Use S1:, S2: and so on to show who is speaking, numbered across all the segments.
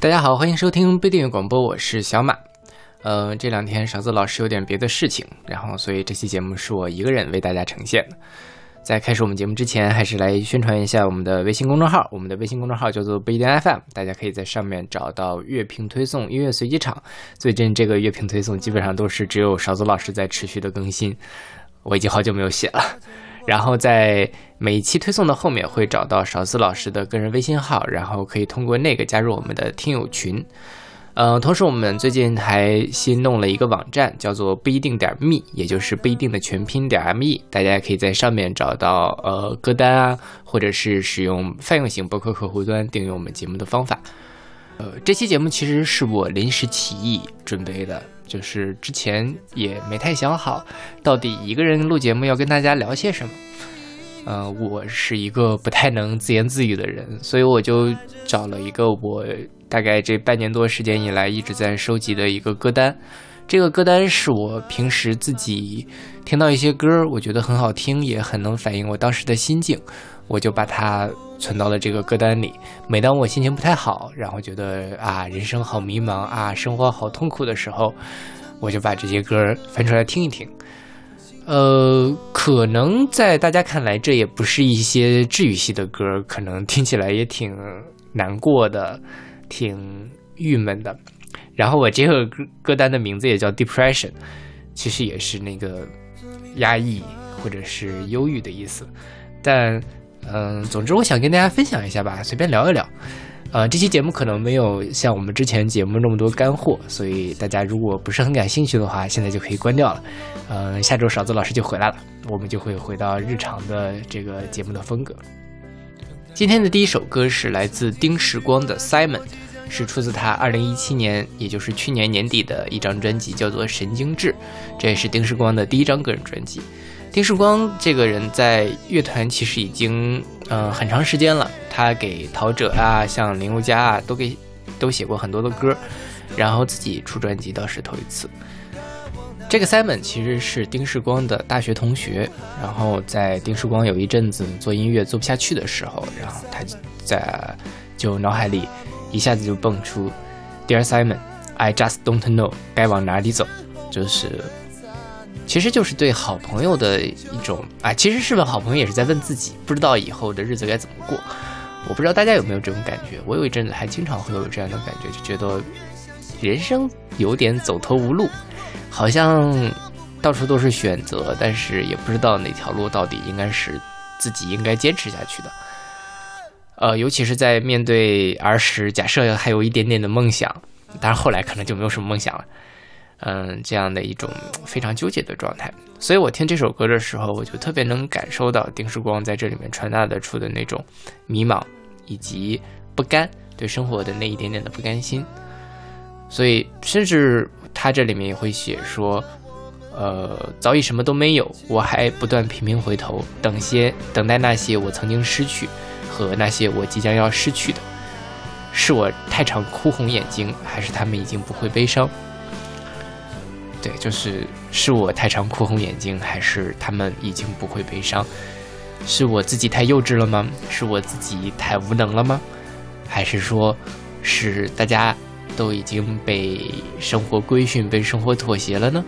S1: 大家好，欢迎收听不订阅广播，我是小马。呃，这两天勺子老师有点别的事情，然后所以这期节目是我一个人为大家呈现的。在开始我们节目之前，还是来宣传一下我们的微信公众号。我们的微信公众号叫做不一定 FM，大家可以在上面找到乐评推送、音乐随机场。最近这个乐评推送基本上都是只有勺子老师在持续的更新，我已经好久没有写了。然后在每一期推送的后面会找到勺子老师的个人微信号，然后可以通过那个加入我们的听友群。呃，同时我们最近还新弄了一个网站，叫做不一定点 me，也就是不一定的全拼点 me，大家可以在上面找到呃歌单啊，或者是使用泛用型博客客户端订阅我们节目的方法。呃，这期节目其实是我临时起意准备的，就是之前也没太想好，到底一个人录节目要跟大家聊些什么。呃，我是一个不太能自言自语的人，所以我就找了一个我。大概这半年多时间以来，一直在收集的一个歌单。这个歌单是我平时自己听到一些歌，我觉得很好听，也很能反映我当时的心境，我就把它存到了这个歌单里。每当我心情不太好，然后觉得啊人生好迷茫啊，生活好痛苦的时候，我就把这些歌翻出来听一听。呃，可能在大家看来，这也不是一些治愈系的歌，可能听起来也挺难过的。挺郁闷的，然后我这个歌歌单的名字也叫 Depression，其实也是那个压抑或者是忧郁的意思。但嗯，总之我想跟大家分享一下吧，随便聊一聊。呃，这期节目可能没有像我们之前节目那么多干货，所以大家如果不是很感兴趣的话，现在就可以关掉了。嗯，下周勺子老师就回来了，我们就会回到日常的这个节目的风格。今天的第一首歌是来自丁时光的《Simon》，是出自他二零一七年，也就是去年年底的一张专辑，叫做《神经质》，这也是丁时光的第一张个人专辑。丁世光这个人在乐团其实已经嗯很长时间了，他给陶喆啊、像林宥嘉啊都给都写过很多的歌，然后自己出专辑倒是头一次。这个 Simon 其实是丁世光的大学同学，然后在丁世光有一阵子做音乐做不下去的时候，然后他在就脑海里一下子就蹦出 Dear Simon, I just don't know 该往哪里走，就是其实就是对好朋友的一种啊，其实是问好朋友也是在问自己，不知道以后的日子该怎么过。我不知道大家有没有这种感觉，我有一阵子还经常会有这样的感觉，就觉得人生有点走投无路。好像到处都是选择，但是也不知道哪条路到底应该是自己应该坚持下去的。呃，尤其是在面对儿时，假设还有一点点的梦想，但是后来可能就没有什么梦想了。嗯，这样的一种非常纠结的状态。所以我听这首歌的时候，我就特别能感受到丁世光在这里面传达的出的那种迷茫以及不甘，对生活的那一点点的不甘心。所以，甚至。他这里面也会写说，呃，早已什么都没有，我还不断频频回头，等些等待那些我曾经失去和那些我即将要失去的，是我太常哭红眼睛，还是他们已经不会悲伤？对，就是是我太常哭红眼睛，还是他们已经不会悲伤？是我自己太幼稚了吗？是我自己太无能了吗？还是说，是大家？都已经被生活规训、被生活妥协了呢。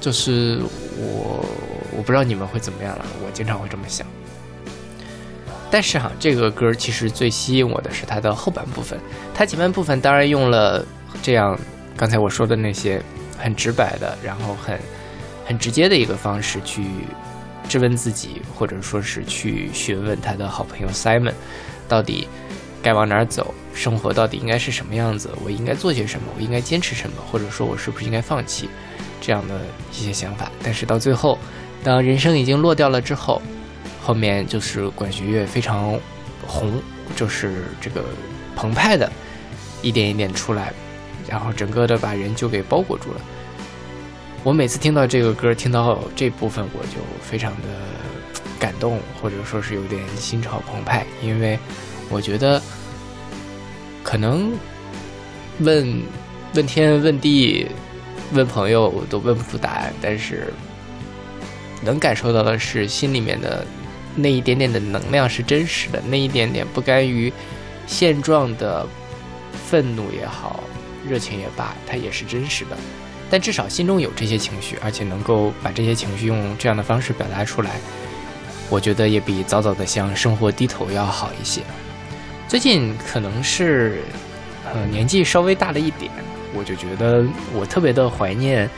S1: 就是我，我不知道你们会怎么样了。我经常会这么想。但是哈，这个歌其实最吸引我的是它的后半部分。它前半部分当然用了这样刚才我说的那些很直白的，然后很很直接的一个方式去质问自己，或者说是去询问他的好朋友 Simon 到底。该往哪儿走？生活到底应该是什么样子？我应该做些什么？我应该坚持什么？或者说，我是不是应该放弃这样的一些想法？但是到最后，当人生已经落掉了之后，后面就是管弦乐非常红，就是这个澎湃的，一点一点出来，然后整个的把人就给包裹住了。我每次听到这个歌，听到这部分，我就非常的感动，或者说是有点心潮澎湃，因为。我觉得，可能问问天问地问朋友都问不出答案，但是能感受到的是心里面的那一点点的能量是真实的，那一点点不甘于现状的愤怒也好，热情也罢，它也是真实的。但至少心中有这些情绪，而且能够把这些情绪用这样的方式表达出来，我觉得也比早早的向生活低头要好一些。最近可能是，呃，年纪稍微大了一点，我就觉得我特别的怀念，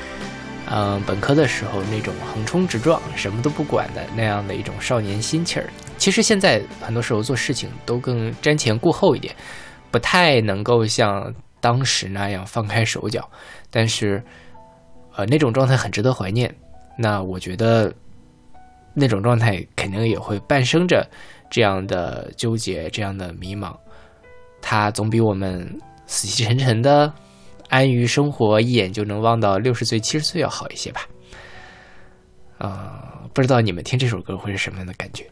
S1: 嗯，本科的时候那种横冲直撞、什么都不管的那样的一种少年心气儿。其实现在很多时候做事情都更瞻前顾后一点，不太能够像当时那样放开手脚，但是。呃，那种状态很值得怀念。那我觉得，那种状态肯定也会伴生着这样的纠结、这样的迷茫。它总比我们死气沉沉的安于生活，一眼就能望到六十岁、七十岁要好一些吧。啊，不知道你们听这首歌会是什么样的感觉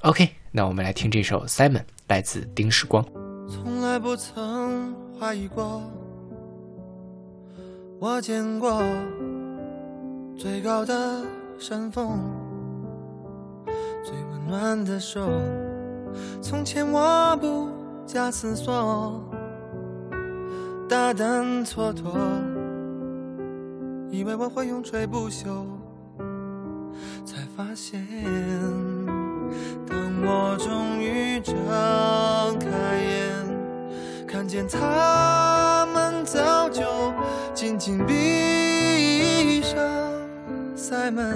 S1: ？OK，那我们来听这首《Simon》，来自丁时光。
S2: 从来不曾怀疑过。我见过最高的山峰，最温暖的手。从前我不假思索，大胆蹉跎，以为我会永垂不朽，才发现，当我终于睁开眼，看见他们早就。紧紧闭上，Simon，I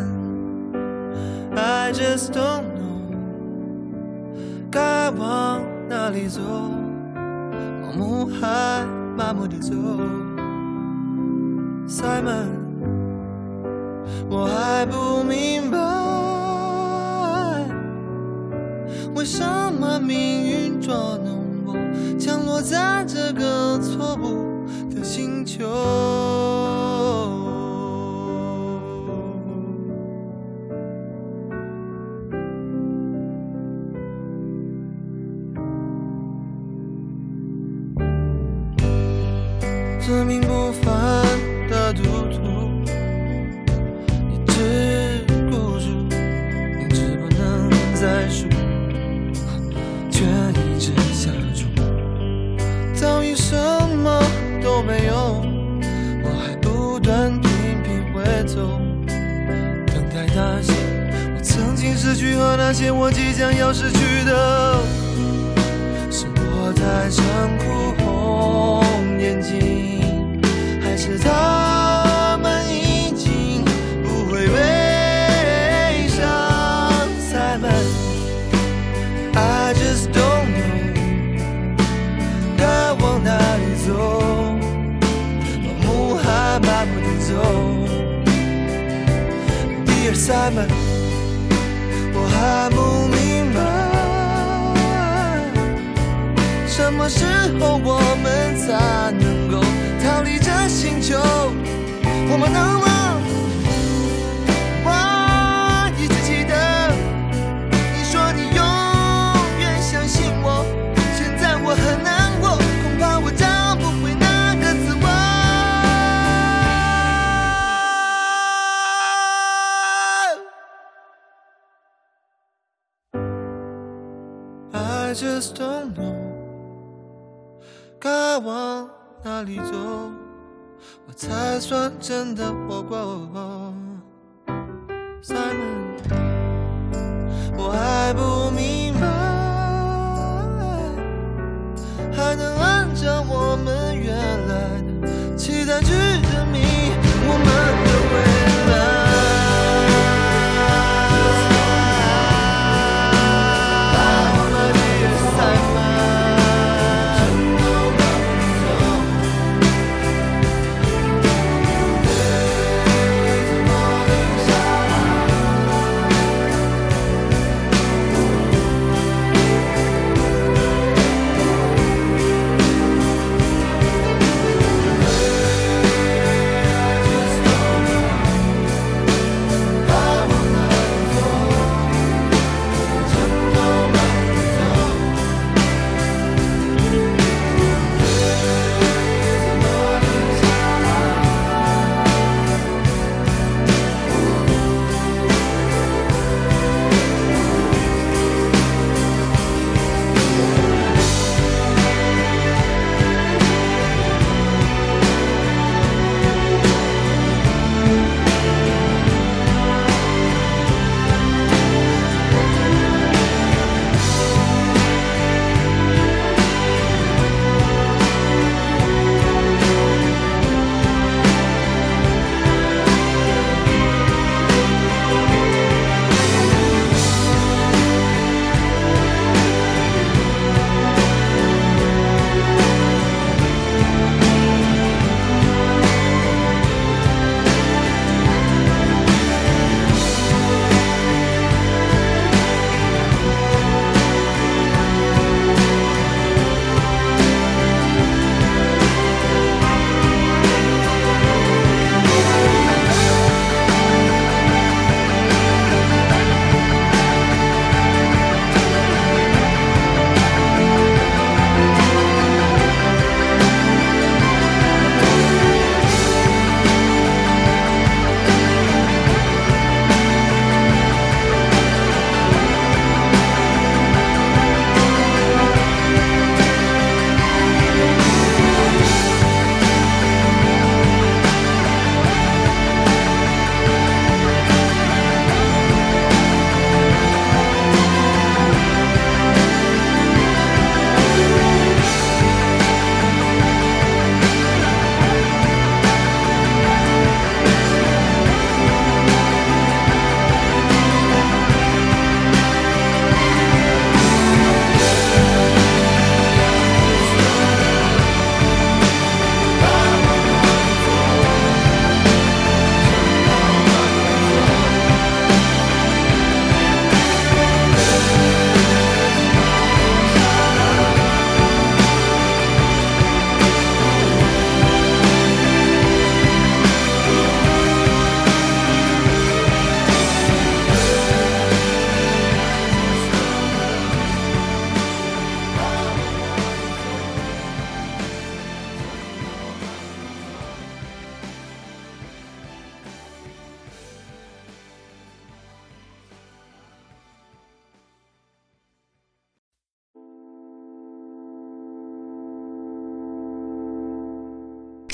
S2: just don't know，该往哪里走，盲目还麻木的走，Simon，我还不明白，为什么命运捉弄降落在这个错误。的星球，自命不那些我即将要失去的。是我太残酷红眼睛，还是他们已经不会悲伤再问。I just don't know，该往哪里走？漫步的走，Dear Simon，什么时候我们才能够逃离这星球？我们能才算真的活过。Simon，我还不明白，还能按照我们原来的期待去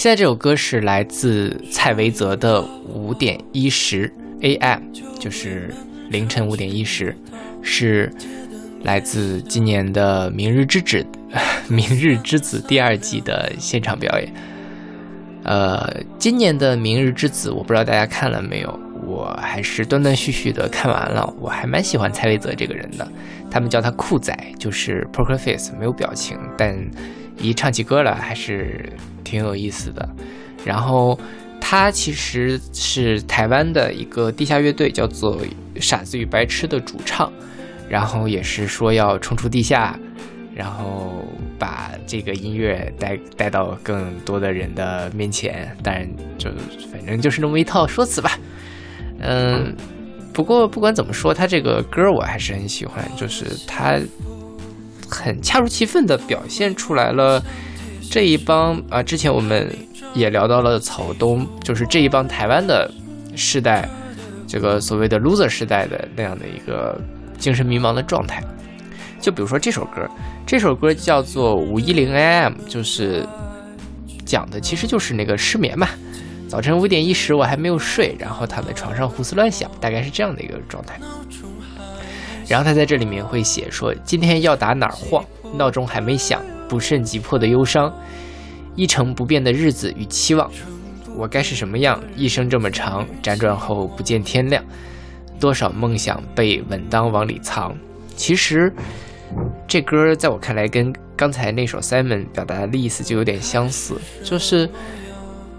S1: 现在这首歌是来自蔡维泽的五点一十 AM，就是凌晨五点一十，是来自今年的《明日之子》《明日之子》第二季的现场表演。呃，今年的《明日之子》，我不知道大家看了没有，我还是断断续续的看完了。我还蛮喜欢蔡维泽这个人的，他们叫他酷仔，就是 poker face，没有表情，但一唱起歌来还是挺有意思的。然后他其实是台湾的一个地下乐队，叫做傻子与白痴的主唱，然后也是说要冲出地下。然后把这个音乐带带到更多的人的面前，当然就反正就是那么一套说辞吧。嗯，不过不管怎么说，他这个歌我还是很喜欢，就是他很恰如其分的表现出来了这一帮啊，之前我们也聊到了草东，就是这一帮台湾的世代，这个所谓的 loser 世代的那样的一个精神迷茫的状态。就比如说这首歌，这首歌叫做五一零 AM，就是讲的其实就是那个失眠嘛。早晨五点一十我还没有睡，然后躺在床上胡思乱想，大概是这样的一个状态。然后他在这里面会写说：今天要打哪儿晃？闹钟还没响，不甚急迫的忧伤，一成不变的日子与期望，我该是什么样？一生这么长，辗转后不见天亮，多少梦想被稳当往里藏。其实。这歌在我看来跟刚才那首 Simon 表达的意思就有点相似，就是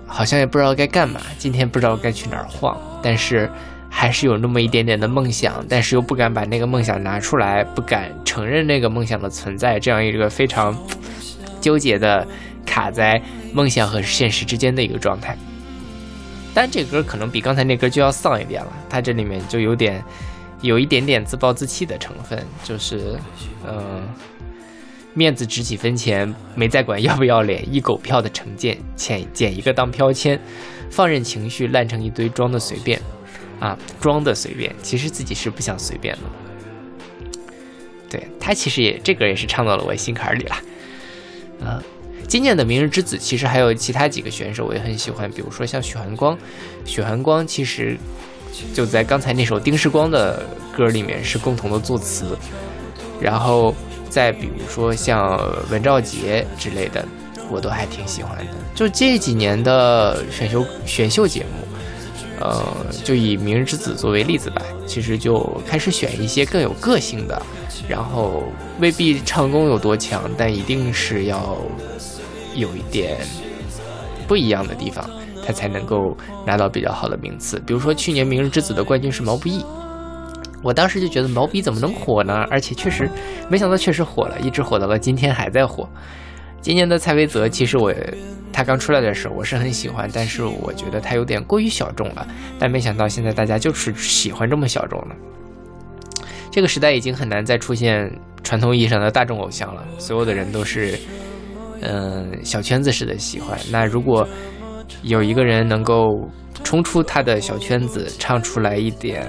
S1: 好像也不知道该干嘛，今天不知道该去哪儿晃，但是还是有那么一点点的梦想，但是又不敢把那个梦想拿出来，不敢承认那个梦想的存在，这样一个非常纠结的卡在梦想和现实之间的一个状态。但这歌可能比刚才那歌就要丧一点了，它这里面就有点。有一点点自暴自弃的成分，就是，嗯，面子值几分钱，没再管要不要脸，一狗票的成见，捡捡一个当标签，放任情绪烂成一堆，装的随便，啊，装的随便，其实自己是不想随便的。对他其实也这个也是唱到了我心坎里了，啊，今年的明日之子其实还有其他几个选手我也很喜欢，比如说像许寒光，许寒光其实。就在刚才那首丁世光的歌里面是共同的作词，然后再比如说像文兆杰之类的，我都还挺喜欢的。就这几年的选秀选秀节目，呃，就以《明日之子》作为例子吧，其实就开始选一些更有个性的，然后未必唱功有多强，但一定是要有一点不一样的地方。他才能够拿到比较好的名次。比如说去年《明日之子》的冠军是毛不易，我当时就觉得毛不易怎么能火呢？而且确实没想到确实火了，一直火到了今天还在火。今年的蔡维泽，其实我他刚出来的时候我是很喜欢，但是我觉得他有点过于小众了。但没想到现在大家就是喜欢这么小众的。这个时代已经很难再出现传统意义上的大众偶像了，所有的人都是嗯小圈子式的喜欢。那如果有一个人能够冲出他的小圈子，唱出来一点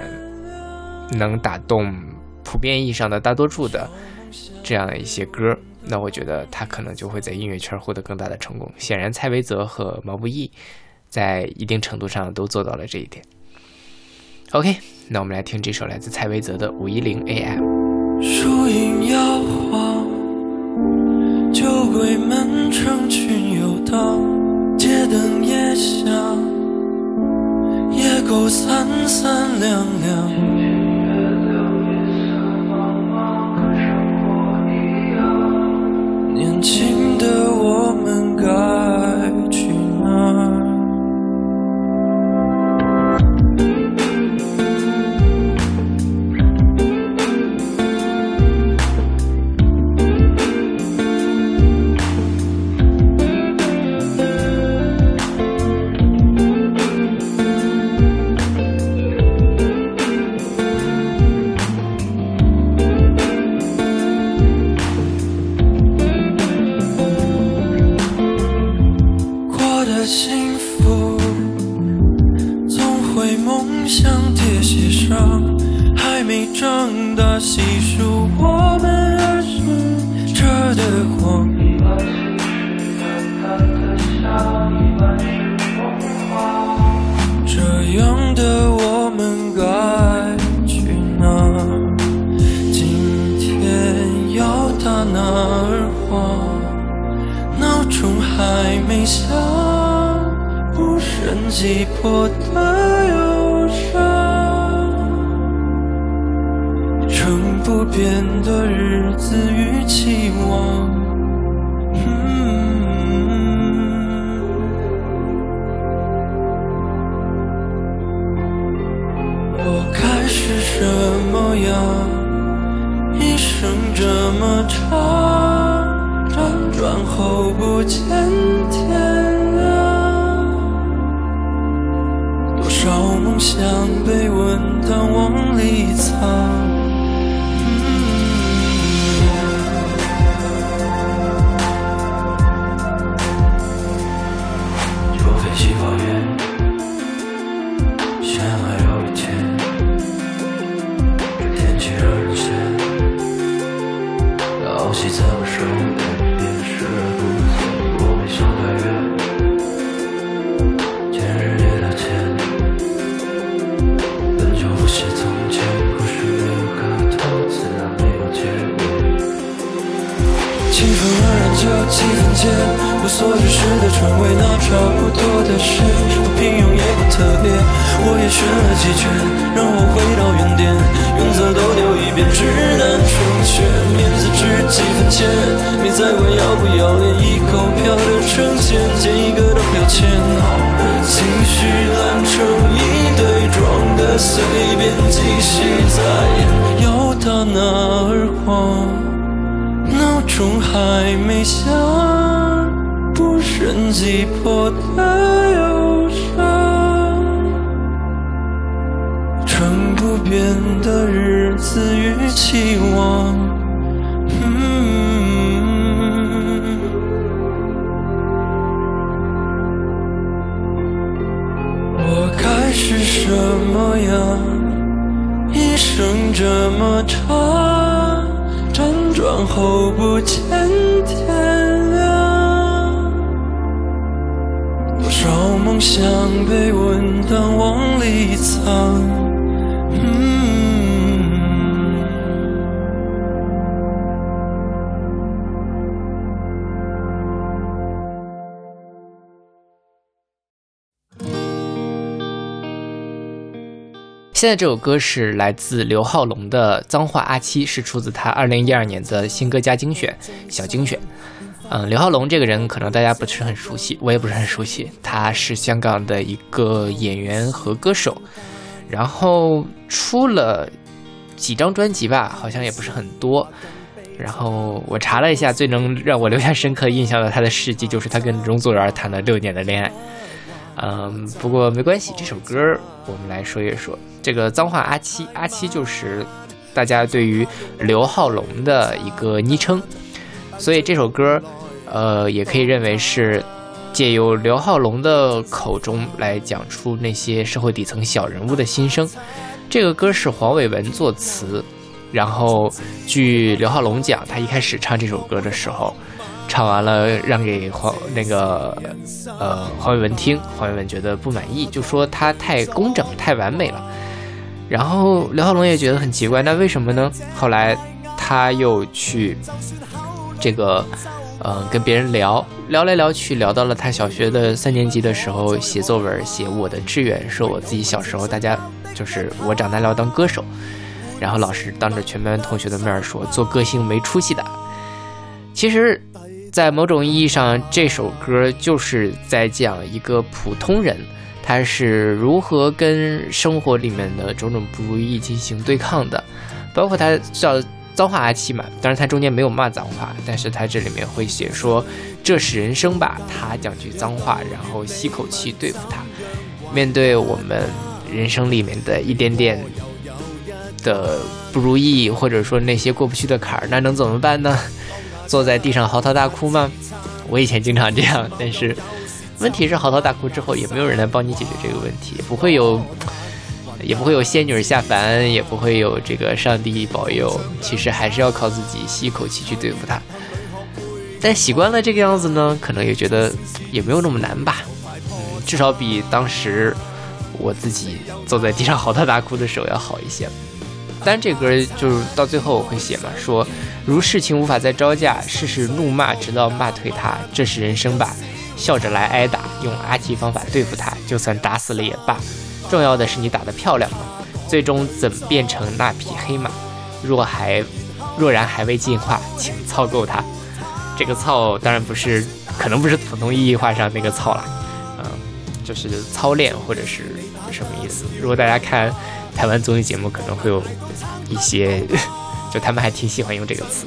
S1: 能打动普遍意义上的大多数的这样一些歌，那我觉得他可能就会在音乐圈获得更大的成功。显然，蔡维泽和毛不易在一定程度上都做到了这一点。OK，那我们来听这首来自蔡维泽的《五一零 AM》。
S3: 树影摇晃，酒鬼们成群游荡。街灯也响，夜狗三三两两。
S4: 天亮。多少梦想现在这
S1: 首歌是来自刘浩龙的《脏话阿七》，是出自他二零一二年的新歌加精选小精选。嗯，刘浩龙这个人可能大家不是很熟悉，我也不是很熟悉。他是香港的一个演员和歌手，然后出了几张专辑吧，好像也不是很多。然后我查了一下，最能让我留下深刻印象的他的事迹，就是他跟容祖儿谈了六年的恋爱。嗯，不过没关系，这首歌我们来说一说。这个脏话阿七，阿七就是大家对于刘浩龙的一个昵称，所以这首歌，呃，也可以认为是借由刘浩龙的口中来讲出那些社会底层小人物的心声。这个歌是黄伟文作词，然后据刘浩龙讲，他一开始唱这首歌的时候。唱完了，让给黄那个呃黄伟文听，黄伟文觉得不满意，就说他太工整、太完美了。然后刘浩龙也觉得很奇怪，那为什么呢？后来他又去这个呃跟别人聊聊来聊去，聊到了他小学的三年级的时候写作文，写我的志愿，说我自己小时候大家就是我长大了要当歌手，然后老师当着全班同学的面说做歌星没出息的。其实。在某种意义上，这首歌就是在讲一个普通人，他是如何跟生活里面的种种不如意进行对抗的。包括他叫脏话阿七嘛，当然他中间没有骂脏话，但是他这里面会写说这是人生吧，他讲句脏话，然后吸口气对付他。面对我们人生里面的一点点的不如意，或者说那些过不去的坎儿，那能怎么办呢？坐在地上嚎啕大哭吗？我以前经常这样，但是问题是嚎啕大哭之后也没有人来帮你解决这个问题，不会有，也不会有仙女下凡，也不会有这个上帝保佑，其实还是要靠自己吸一口气去对付它。但习惯了这个样子呢，可能也觉得也没有那么难吧，嗯，至少比当时我自己坐在地上嚎啕大哭的时候要好一些。当然，这歌就是到最后我会写嘛，说如事情无法再招架，事事怒骂，直到骂退他，这是人生吧。笑着来挨打，用阿奇方法对付他，就算打死了也罢。重要的是你打得漂亮吗？最终怎么变成那匹黑马？若还若然还未进化，请操够它。这个操当然不是，可能不是普通意义化上那个操啦，嗯，就是操练或者是什么意思？如果大家看台湾综艺节目，可能会有一些，就他们还挺喜欢用这个词。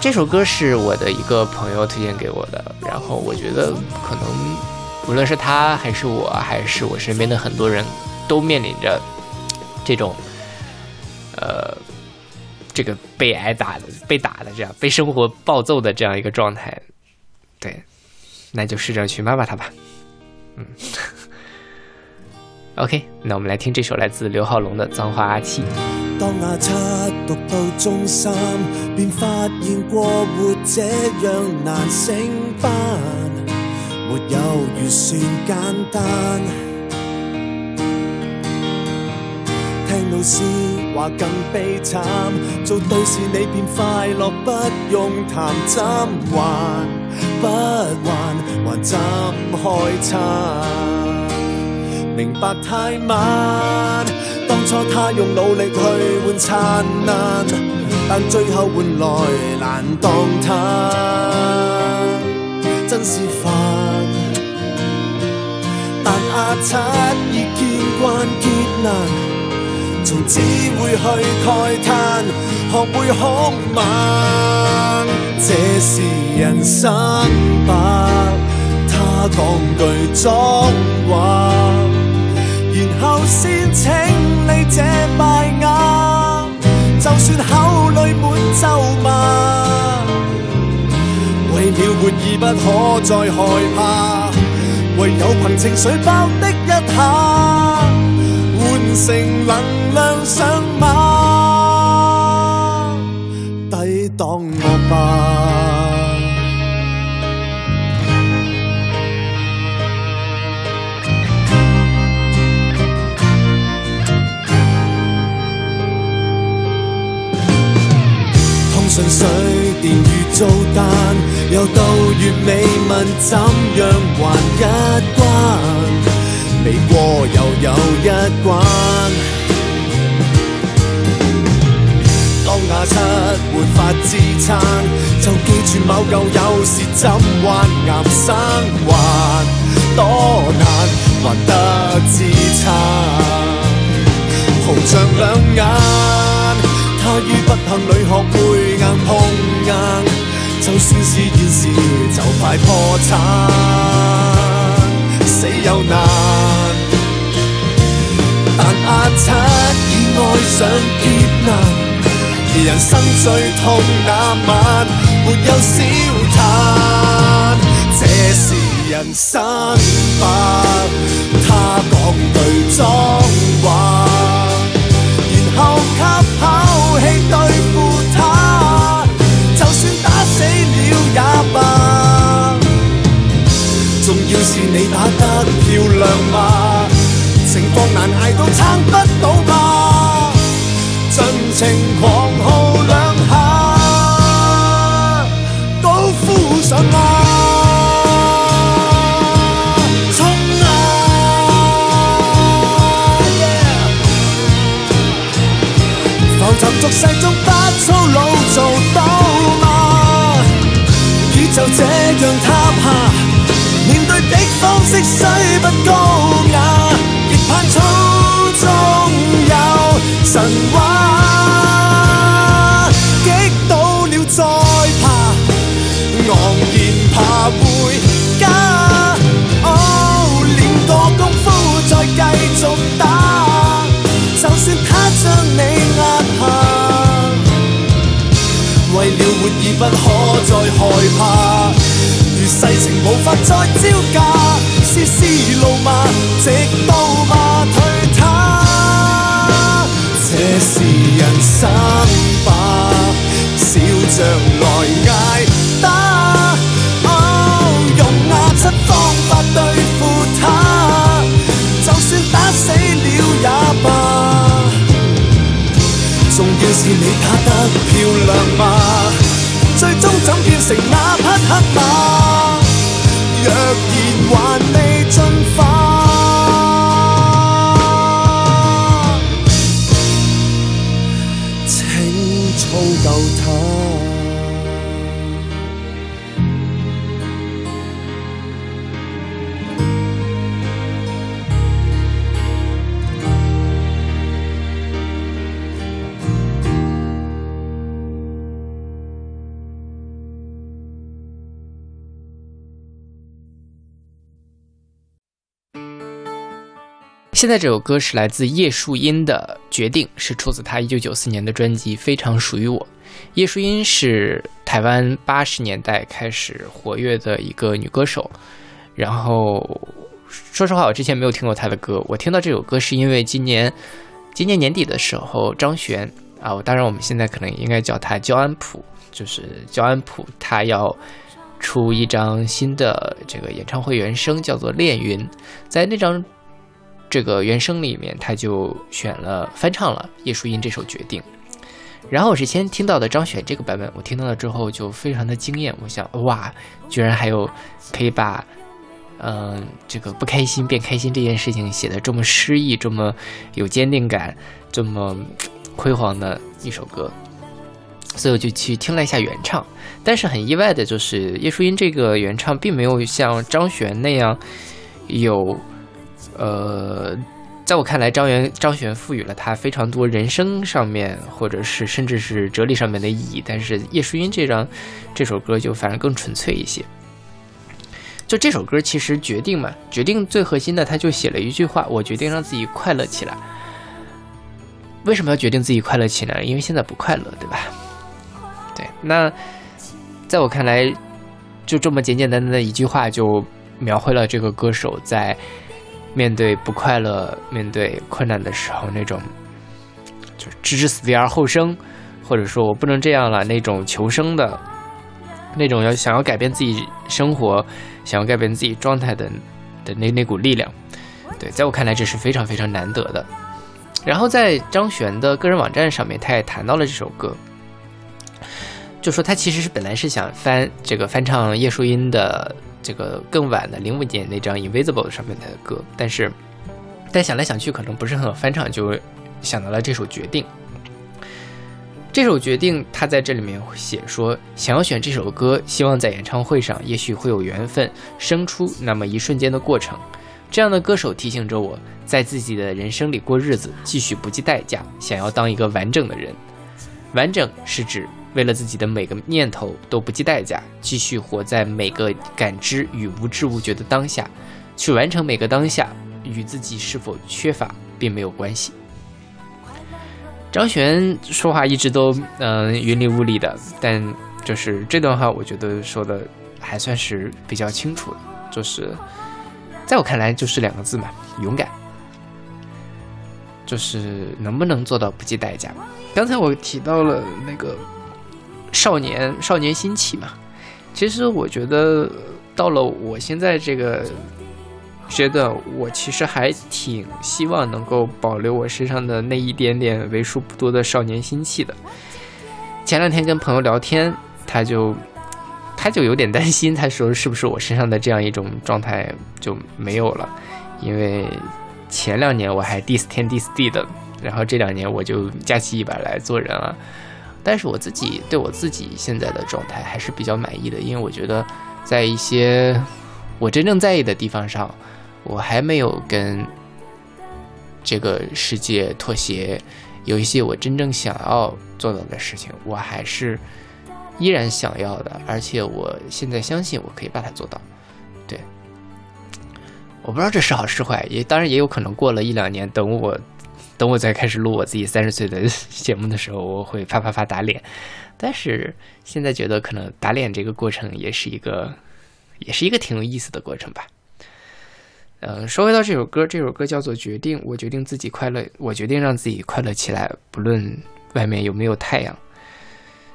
S1: 这首歌是我的一个朋友推荐给我的，然后我觉得可能无论是他还是我，还是我身边的很多人都面临着这种，呃，这个被挨打的、被打的这样、被生活暴揍的这样一个状态。对，那就试着去骂骂他吧。嗯，OK，那我们来听这首来自刘浩龙的《脏话阿七》。
S3: 当阿七读到中三，便发现过活这样难升班，沒有預算簡單。聽老師話更悲慘，做對事你便快樂，不用談怎还不還，還怎開餐？明白太晚。當初他用努力去換燦爛，但最後換來難當他，真是煩。擦热见惯劫难从只会去慨叹学会凶猛这是人生吧他讲句脏话然后先请理这败瓦就算口里满咒骂为了活已不可再害怕唯有凭情绪爆的一下，换成能量上马，抵擋惡霸。順水電與租單，又到月尾問怎樣還一關，未過又有一關。當阿七沒法支撐，就記住某舊有時怎還岩生還多難，還得支撐，紅像兩眼。他於不幸裏學背硬碰，就算是現時就快破產，死又難。但阿七已愛上劫難，而人生最痛那晚沒有笑談，這是人生吧。他講對髒話，是你打得漂亮嗎？情況難捱到撐不到嗎？盡情狂號兩下，高呼上啊！俗世中不粗魯做到嗎？宇宙這樣塌，方式雖不高雅，亦盼草中有神話。擊倒了再爬，昂然爬回家。哦，練過功夫再繼續打，就算他將你壓下。為了活而不可再害怕，如世情無法再招架，怒罵，直到罵退他。这是人生吧，笑着来挨打。哦，用压七方法对付他，就算打死了也罢。重要是你打得漂亮吗？最终怎变成那匹黑马？
S1: 现在这首歌是来自叶树英的《决定》，是出自他一九九四年的专辑《非常属于我》。叶树英是台湾八十年代开始活跃的一个女歌手。然后，说实话，我之前没有听过她的歌。我听到这首歌是因为今年今年年底的时候，张悬啊，当然我们现在可能应该叫他焦安普，就是焦安普，他要出一张新的这个演唱会原声，叫做《恋云》。在那张。这个原声里面，他就选了翻唱了叶舒音这首《决定》，然后我是先听到的张悬这个版本，我听到了之后就非常的惊艳，我想哇，居然还有可以把，嗯，这个不开心变开心这件事情写的这么诗意，这么有坚定感，这么辉煌的一首歌，所以我就去听了一下原唱，但是很意外的就是叶舒音这个原唱并没有像张悬那样有。呃，在我看来，张元张悬赋予了他非常多人生上面，或者是甚至是哲理上面的意义。但是叶舒音这张这首歌就反而更纯粹一些。就这首歌其实决定嘛，决定最核心的，他就写了一句话：我决定让自己快乐起来。为什么要决定自己快乐起来？因为现在不快乐，对吧？对。那在我看来，就这么简简单单的一句话，就描绘了这个歌手在。面对不快乐、面对困难的时候，那种就是置之死地而后生，或者说我不能这样了那种求生的、那种要想要改变自己生活、想要改变自己状态的的那那股力量，对，在我看来这是非常非常难得的。然后在张悬的个人网站上面，他也谈到了这首歌，就说他其实是本来是想翻这个翻唱叶淑音的。这个更晚的零五年那张《Invisible》上面的歌，但是，但想来想去可能不是很好翻唱，就想到了这首《决定》。这首《决定》，他在这里面写说，想要选这首歌，希望在演唱会上，也许会有缘分生出那么一瞬间的过程。这样的歌手提醒着我，在自己的人生里过日子，继续不计代价，想要当一个完整的人。完整是指。为了自己的每个念头都不计代价，继续活在每个感知与无知无觉的当下，去完成每个当下，与自己是否缺乏并没有关系。张悬说话一直都嗯云里雾里的，但就是这段话，我觉得说的还算是比较清楚的，就是在我看来就是两个字嘛，勇敢。就是能不能做到不计代价？刚才我提到了那个。少年少年心气嘛，其实我觉得到了我现在这个阶段，我其实还挺希望能够保留我身上的那一点点为数不多的少年心气的。前两天跟朋友聊天，他就他就有点担心，他说是不是我身上的这样一种状态就没有了？因为前两年我还 dis 天 diss 地的，然后这两年我就架起一把来做人了。但是我自己对我自己现在的状态还是比较满意的，因为我觉得在一些我真正在意的地方上，我还没有跟这个世界妥协。有一些我真正想要做到的事情，我还是依然想要的，而且我现在相信我可以把它做到。对，我不知道这是好是坏，也当然也有可能过了一两年，等我。等我再开始录我自己三十岁的 节目的时候，我会啪啪啪打脸。但是现在觉得可能打脸这个过程也是一个，也是一个挺有意思的过程吧。嗯，说回到这首歌，这首歌叫做《决定》，我决定自己快乐，我决定让自己快乐起来，不论外面有没有太阳。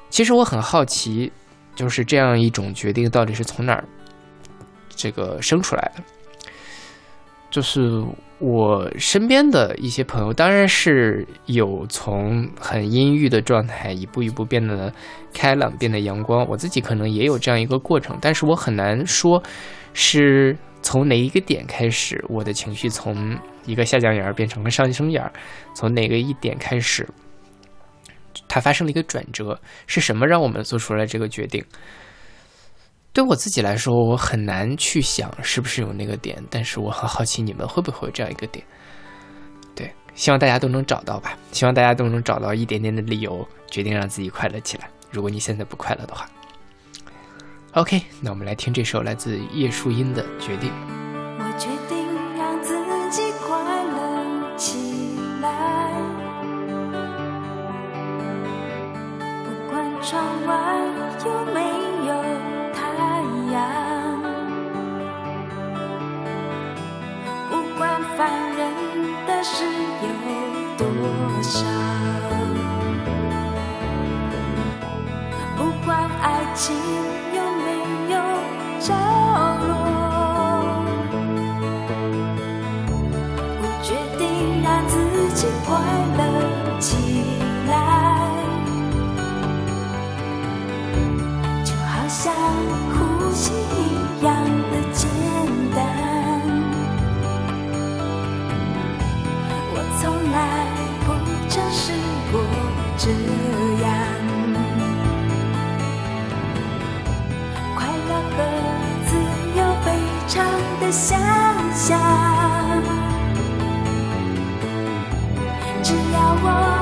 S1: 其实我很好奇，就是这样一种决定到底是从哪儿这个生出来的。就是我身边的一些朋友，当然是有从很阴郁的状态一步一步变得开朗，变得阳光。我自己可能也有这样一个过程，但是我很难说是从哪一个点开始，我的情绪从一个下降眼儿变成了上升眼儿，从哪个一点开始它发生了一个转折，是什么让我们做出了这个决定？对我自己来说，我很难去想是不是有那个点，但是我很好奇你们会不会有这样一个点。对，希望大家都能找到吧，希望大家都能找到一点点的理由，决定让自己快乐起来。如果你现在不快乐的话，OK，那我们来听这首来自叶树英的《决定》。
S5: 心有没有着落。我决定让自己快乐起来，就好像呼吸一样的简单。我从来不曾试过这，的相像。只要我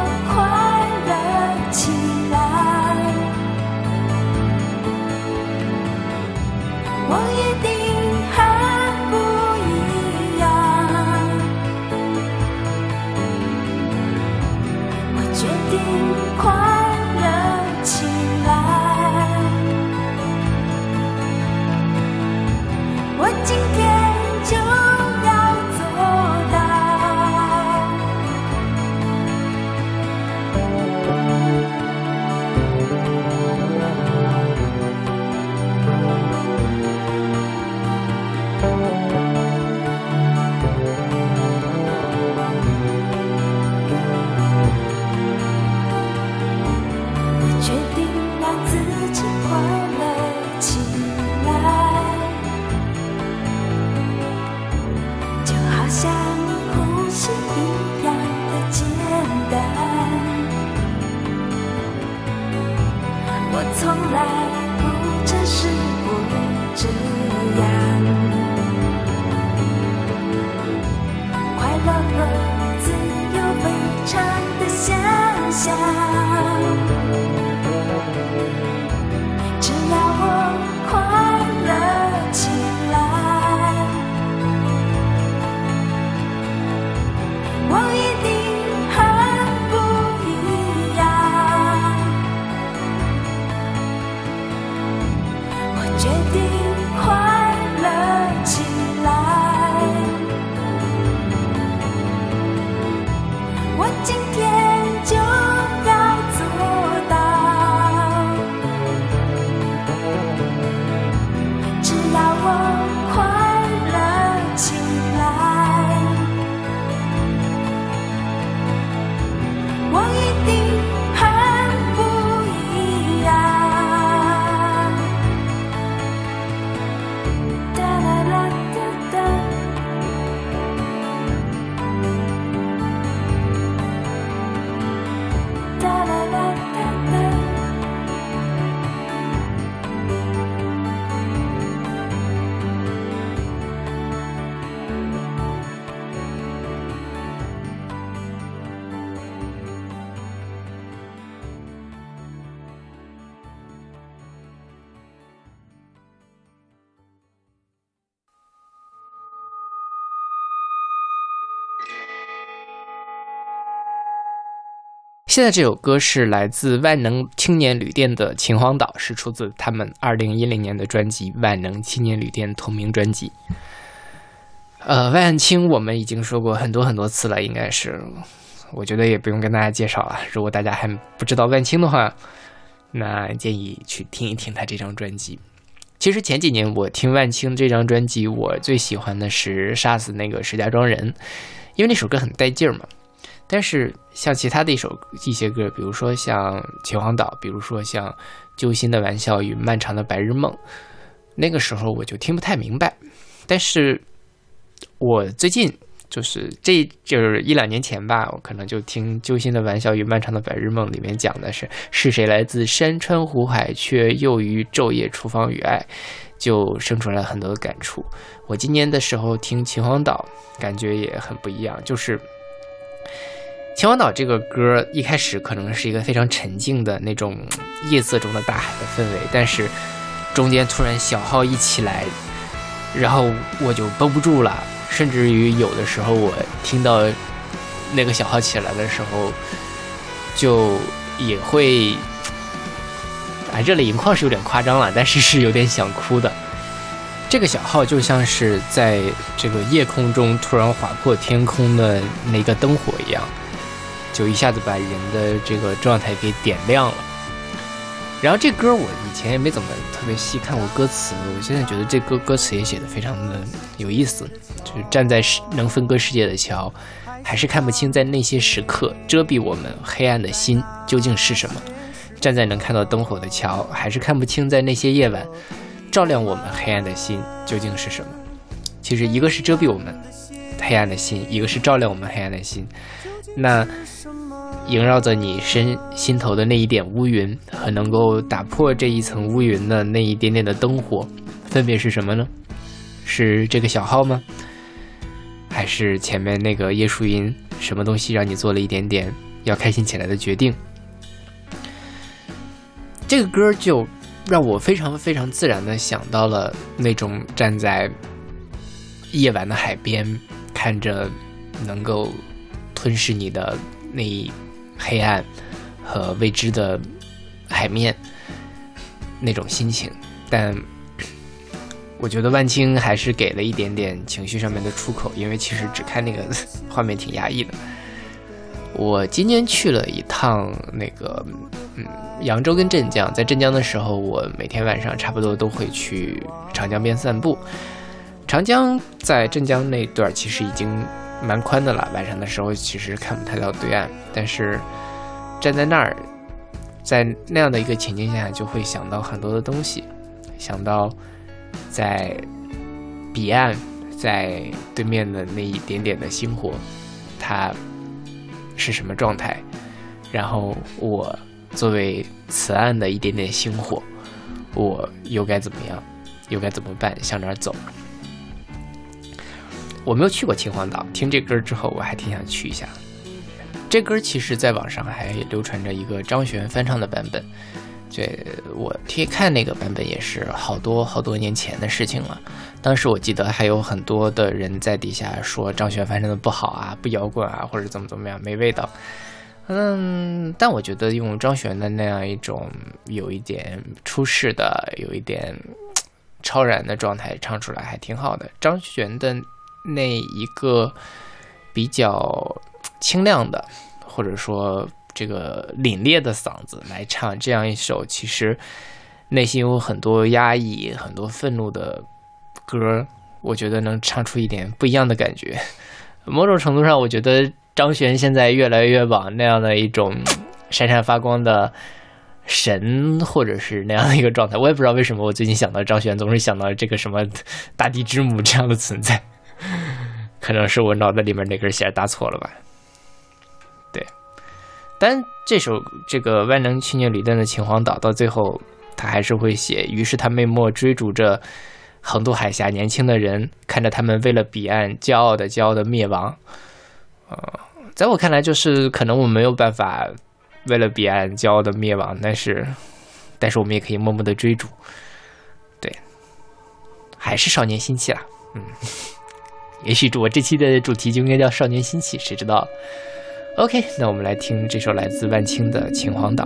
S1: 现在这首歌是来自万能青年旅店的《秦皇岛》，是出自他们二零一零年的专辑《万能青年旅店》同名专辑。呃，万青我们已经说过很多很多次了，应该是，我觉得也不用跟大家介绍了。如果大家还不知道万青的话，那建议去听一听他这张专辑。其实前几年我听万青这张专辑，我最喜欢的是《杀死那个石家庄人》，因为那首歌很带劲儿嘛。但是像其他的一首一些歌，比如说像《秦皇岛》，比如说像《揪心的玩笑与漫长的白日梦》，那个时候我就听不太明白。但是我最近就是这就是一两年前吧，我可能就听《揪心的玩笑与漫长的白日梦》里面讲的是是谁来自山川湖海，却又于昼夜厨房与爱，就生出来很多的感触。我今年的时候听秦皇岛，感觉也很不一样，就是。秦皇岛这个歌一开始可能是一个非常沉静的那种夜色中的大海的氛围，但是中间突然小号一起来，然后我就绷不住了，甚至于有的时候我听到那个小号起来的时候，就也会啊热泪盈眶是有点夸张了，但是是有点想哭的。这个小号就像是在这个夜空中突然划破天空的那个灯火一样。就一下子把人的这个状态给点亮了。然后这歌我以前也没怎么特别细看过歌词，我现在觉得这歌歌词也写的非常的有意思。就是站在能分割世界的桥，还是看不清在那些时刻遮蔽我们黑暗的心究竟是什么；站在能看到灯火的桥，还是看不清在那些夜晚照亮我们黑暗的心究竟是什么。其实一个是遮蔽我们黑暗的心，一个是照亮我们黑暗的心。那萦绕着你身心头的那一点乌云，和能够打破这一层乌云的那一点点的灯火，分别是什么呢？是这个小号吗？还是前面那个叶树云？什么东西让你做了一点点要开心起来的决定？这个歌就让我非常非常自然的想到了那种站在夜晚的海边，看着能够。吞噬你的那一黑暗和未知的海面那种心情，但我觉得万青还是给了一点点情绪上面的出口，因为其实只看那个 画面挺压抑的。我今年去了一趟那个嗯扬州跟镇江，在镇江的时候，我每天晚上差不多都会去长江边散步。长江在镇江那段其实已经。蛮宽的了，晚上的时候其实看不太到对岸，但是站在那儿，在那样的一个情境下，就会想到很多的东西，想到在彼岸，在对面的那一点点的星火，它是什么状态？然后我作为此岸的一点点星火，我又该怎么样？又该怎么办？向哪儿走？我没有去过秦皇岛，听这歌之后，我还挺想去一下。这歌其实在网上还流传着一个张悬翻唱的版本，这我贴看那个版本也是好多好多年前的事情了。当时我记得还有很多的人在底下说张悬翻唱的不好啊，不摇滚啊，或者怎么怎么样，没味道。嗯，但我觉得用张悬的那样一种有一点出世的、有一点超然的状态唱出来还挺好的。张悬的。那一个比较清亮的，或者说这个凛冽的嗓子来唱这样一首，其实内心有很多压抑、很多愤怒的歌，我觉得能唱出一点不一样的感觉。某种程度上，我觉得张悬现在越来越往那样的一种闪闪发光的神，或者是那样的一个状态。我也不知道为什么，我最近想到张悬，总是想到这个什么大地之母这样的存在。可能是我脑子里面那根弦搭错了吧？对，但这首这个万能青年旅店的秦皇岛到最后，他还是会写。于是他默默追逐着横渡海峡年轻的人，看着他们为了彼岸骄傲的骄傲的灭亡。呃，在我看来，就是可能我们没有办法为了彼岸骄傲的灭亡，但是，但是我们也可以默默的追逐。对，还是少年心气啦，嗯。也许主我这期的主题就应该叫“少年心气”，谁知道？OK，那我们来听这首来自万青的《秦皇岛》。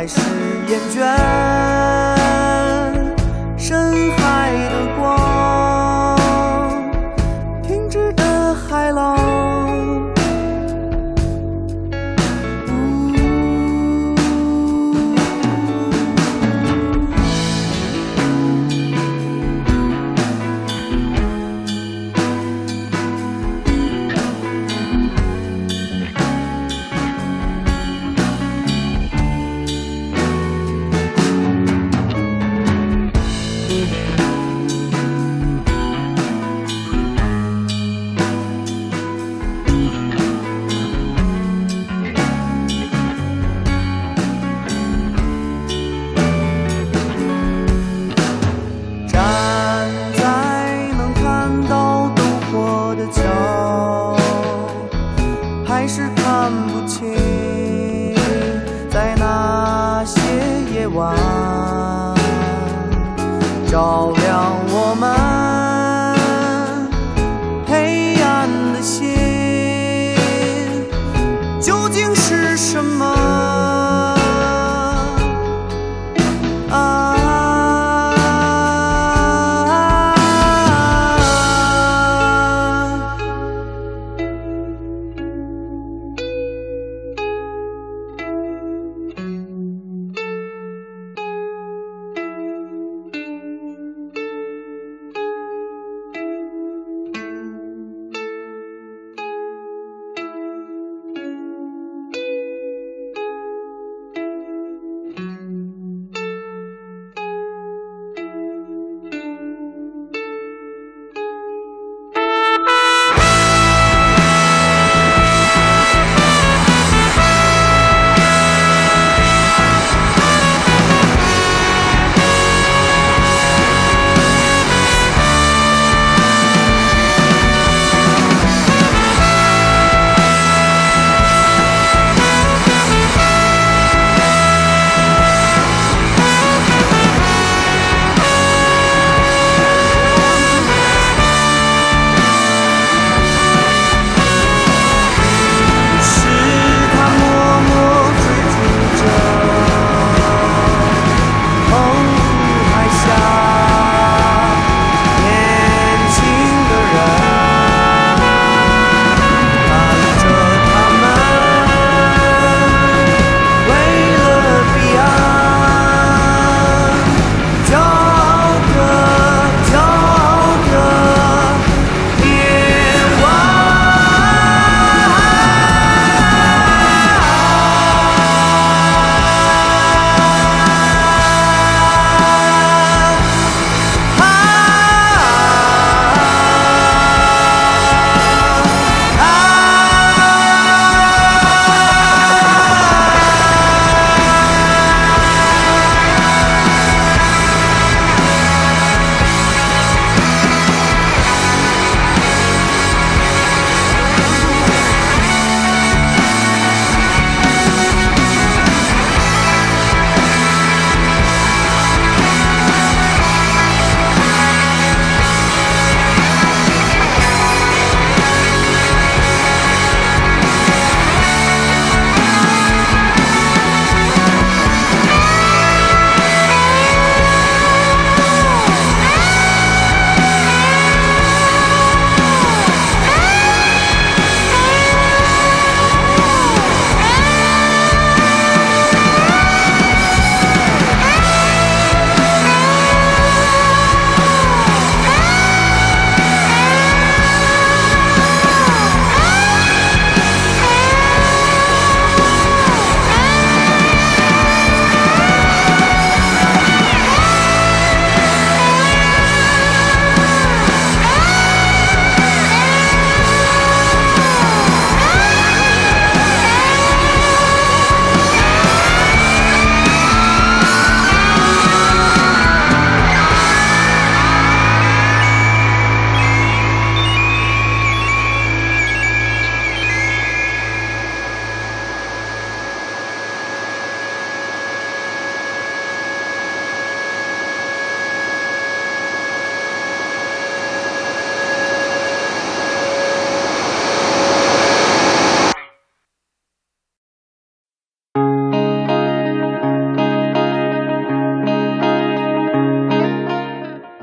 S6: 开始厌倦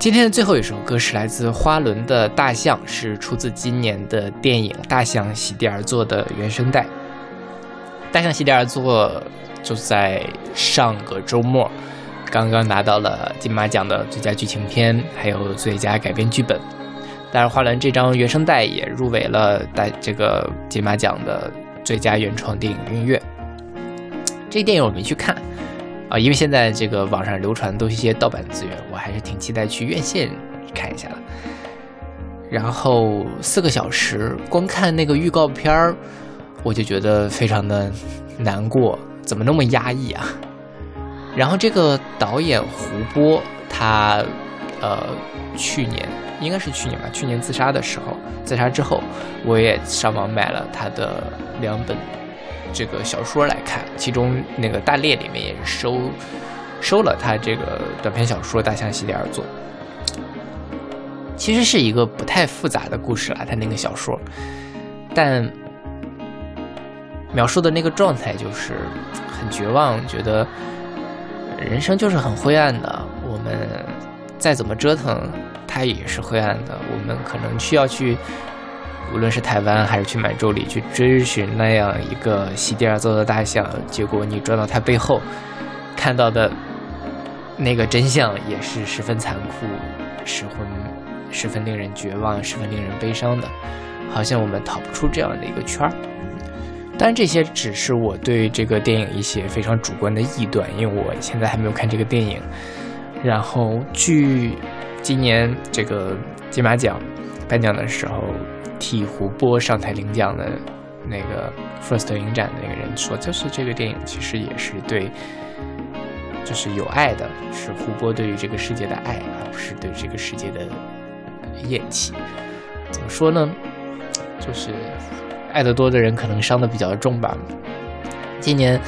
S1: 今天的最后一首歌是来自花轮的《大象》，是出自今年的电影《大象席地而坐》的原声带。《大象席地而坐》就在上个周末刚刚拿到了金马奖的最佳剧情片，还有最佳改编剧本。当然，花轮这张原声带也入围了大这个金马奖的最佳原创电影音乐。这电影我没去看。啊，因为现在这个网上流传都是一些盗版资源，我还是挺期待去院线看一下的。然后四个小时，光看那个预告片儿，我就觉得非常的难过，怎么那么压抑啊？然后这个导演胡波，他呃去年应该是去年吧，去年自杀的时候，自杀之后，我也上网买了他的两本。这个小说来看，其中那个大列里面也是收收了他这个短篇小说《大象席地而坐》，其实是一个不太复杂的故事了。他那个小说，但描述的那个状态就是很绝望，觉得人生就是很灰暗的。我们再怎么折腾，它也是灰暗的。我们可能需要去。无论是台湾还是去满洲里去追寻那样一个席地而坐的大象，结果你转到它背后，看到的那个真相也是十分残酷、十分十分令人绝望、十分令人悲伤的，好像我们逃不出这样的一个圈儿。当然，这些只是我对这个电影一些非常主观的臆断，因为我现在还没有看这个电影。然后，据今年这个金马奖颁奖的时候。替胡波上台领奖的那个 First 影展的那个人说，就是这个电影其实也是对，就是有爱的，是胡波对于这个世界的爱，而不是对这个世界的厌弃。怎么说呢？就是爱得多的人可能伤的比较重吧。今年，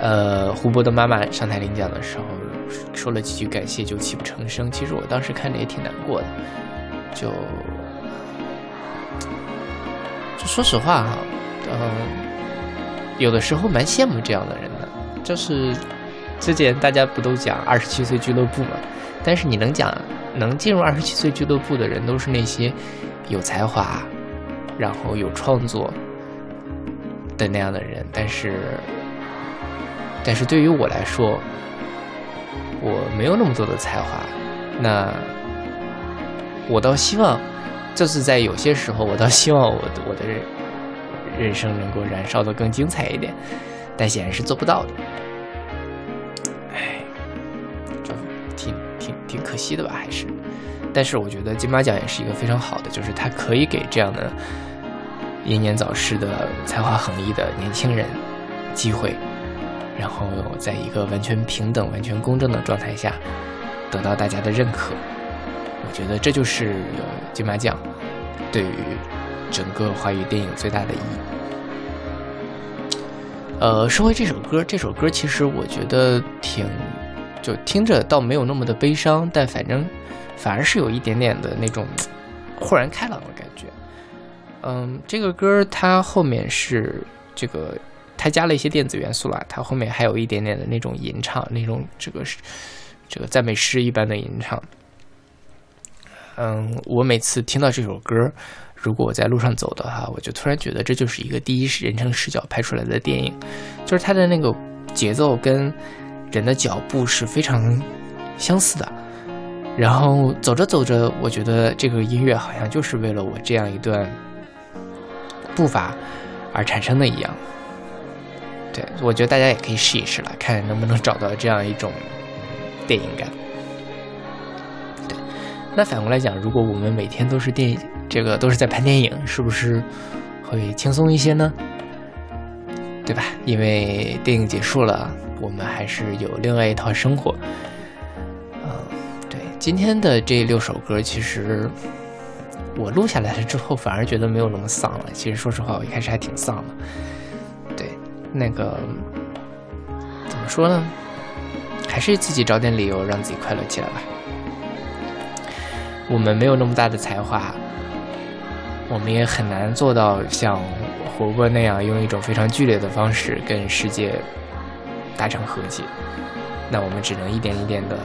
S1: 呃，胡波的妈妈上台领奖的时候说了几句感谢，就泣不成声。其实我当时看着也挺难过的，就。说实话哈，嗯，有的时候蛮羡慕这样的人的。就是之前大家不都讲二十七岁俱乐部嘛？但是你能讲能进入二十七岁俱乐部的人，都是那些有才华，然后有创作的那样的人。但是，但是对于我来说，我没有那么多的才华，那我倒希望。就是在有些时候，我倒希望我的我的人生能够燃烧的更精彩一点，但显然是做不到的。哎，就挺挺挺可惜的吧？还是，但是我觉得金马奖也是一个非常好的，就是它可以给这样的英年早逝的才华横溢的年轻人机会，然后在一个完全平等、完全公正的状态下得到大家的认可。我觉得这就是金马奖对于整个华语电影最大的意义。呃，说回这首歌，这首歌其实我觉得挺，就听着倒没有那么的悲伤，但反正反而是有一点点的那种豁然开朗的感觉。嗯，这个歌它后面是这个，它加了一些电子元素了，它后面还有一点点的那种吟唱，那种这个是这个赞美诗一般的吟唱。嗯，我每次听到这首歌，如果我在路上走的话，我就突然觉得这就是一个第一人称视角拍出来的电影，就是它的那个节奏跟人的脚步是非常相似的。然后走着走着，我觉得这个音乐好像就是为了我这样一段步伐而产生的一样。对，我觉得大家也可以试一试了，看能不能找到这样一种电影感。那反过来讲，如果我们每天都是电影，这个都是在拍电影，是不是会轻松一些呢？对吧？因为电影结束了，我们还是有另外一套生活。嗯，对。今天的这六首歌，其实我录下来了之后，反而觉得没有那么丧了。其实说实话，我一开始还挺丧的。对，那个怎么说呢？还是自己找点理由让自己快乐起来吧。我们没有那么大的才华，我们也很难做到像胡波那样用一种非常剧烈的方式跟世界达成和解。那我们只能一点一点的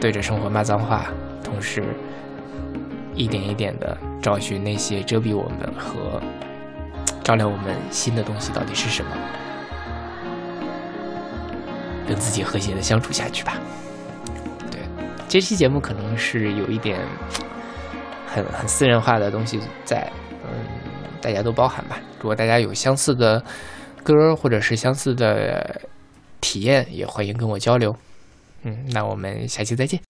S1: 对着生活骂脏话，同时一点一点的找寻那些遮蔽我们和照亮我们心的东西到底是什么，跟自己和谐的相处下去吧。这期节目可能是有一点很很私人化的东西在，嗯，大家都包含吧。如果大家有相似的歌或者是相似的体验，也欢迎跟我交流。嗯，那我们下期再见。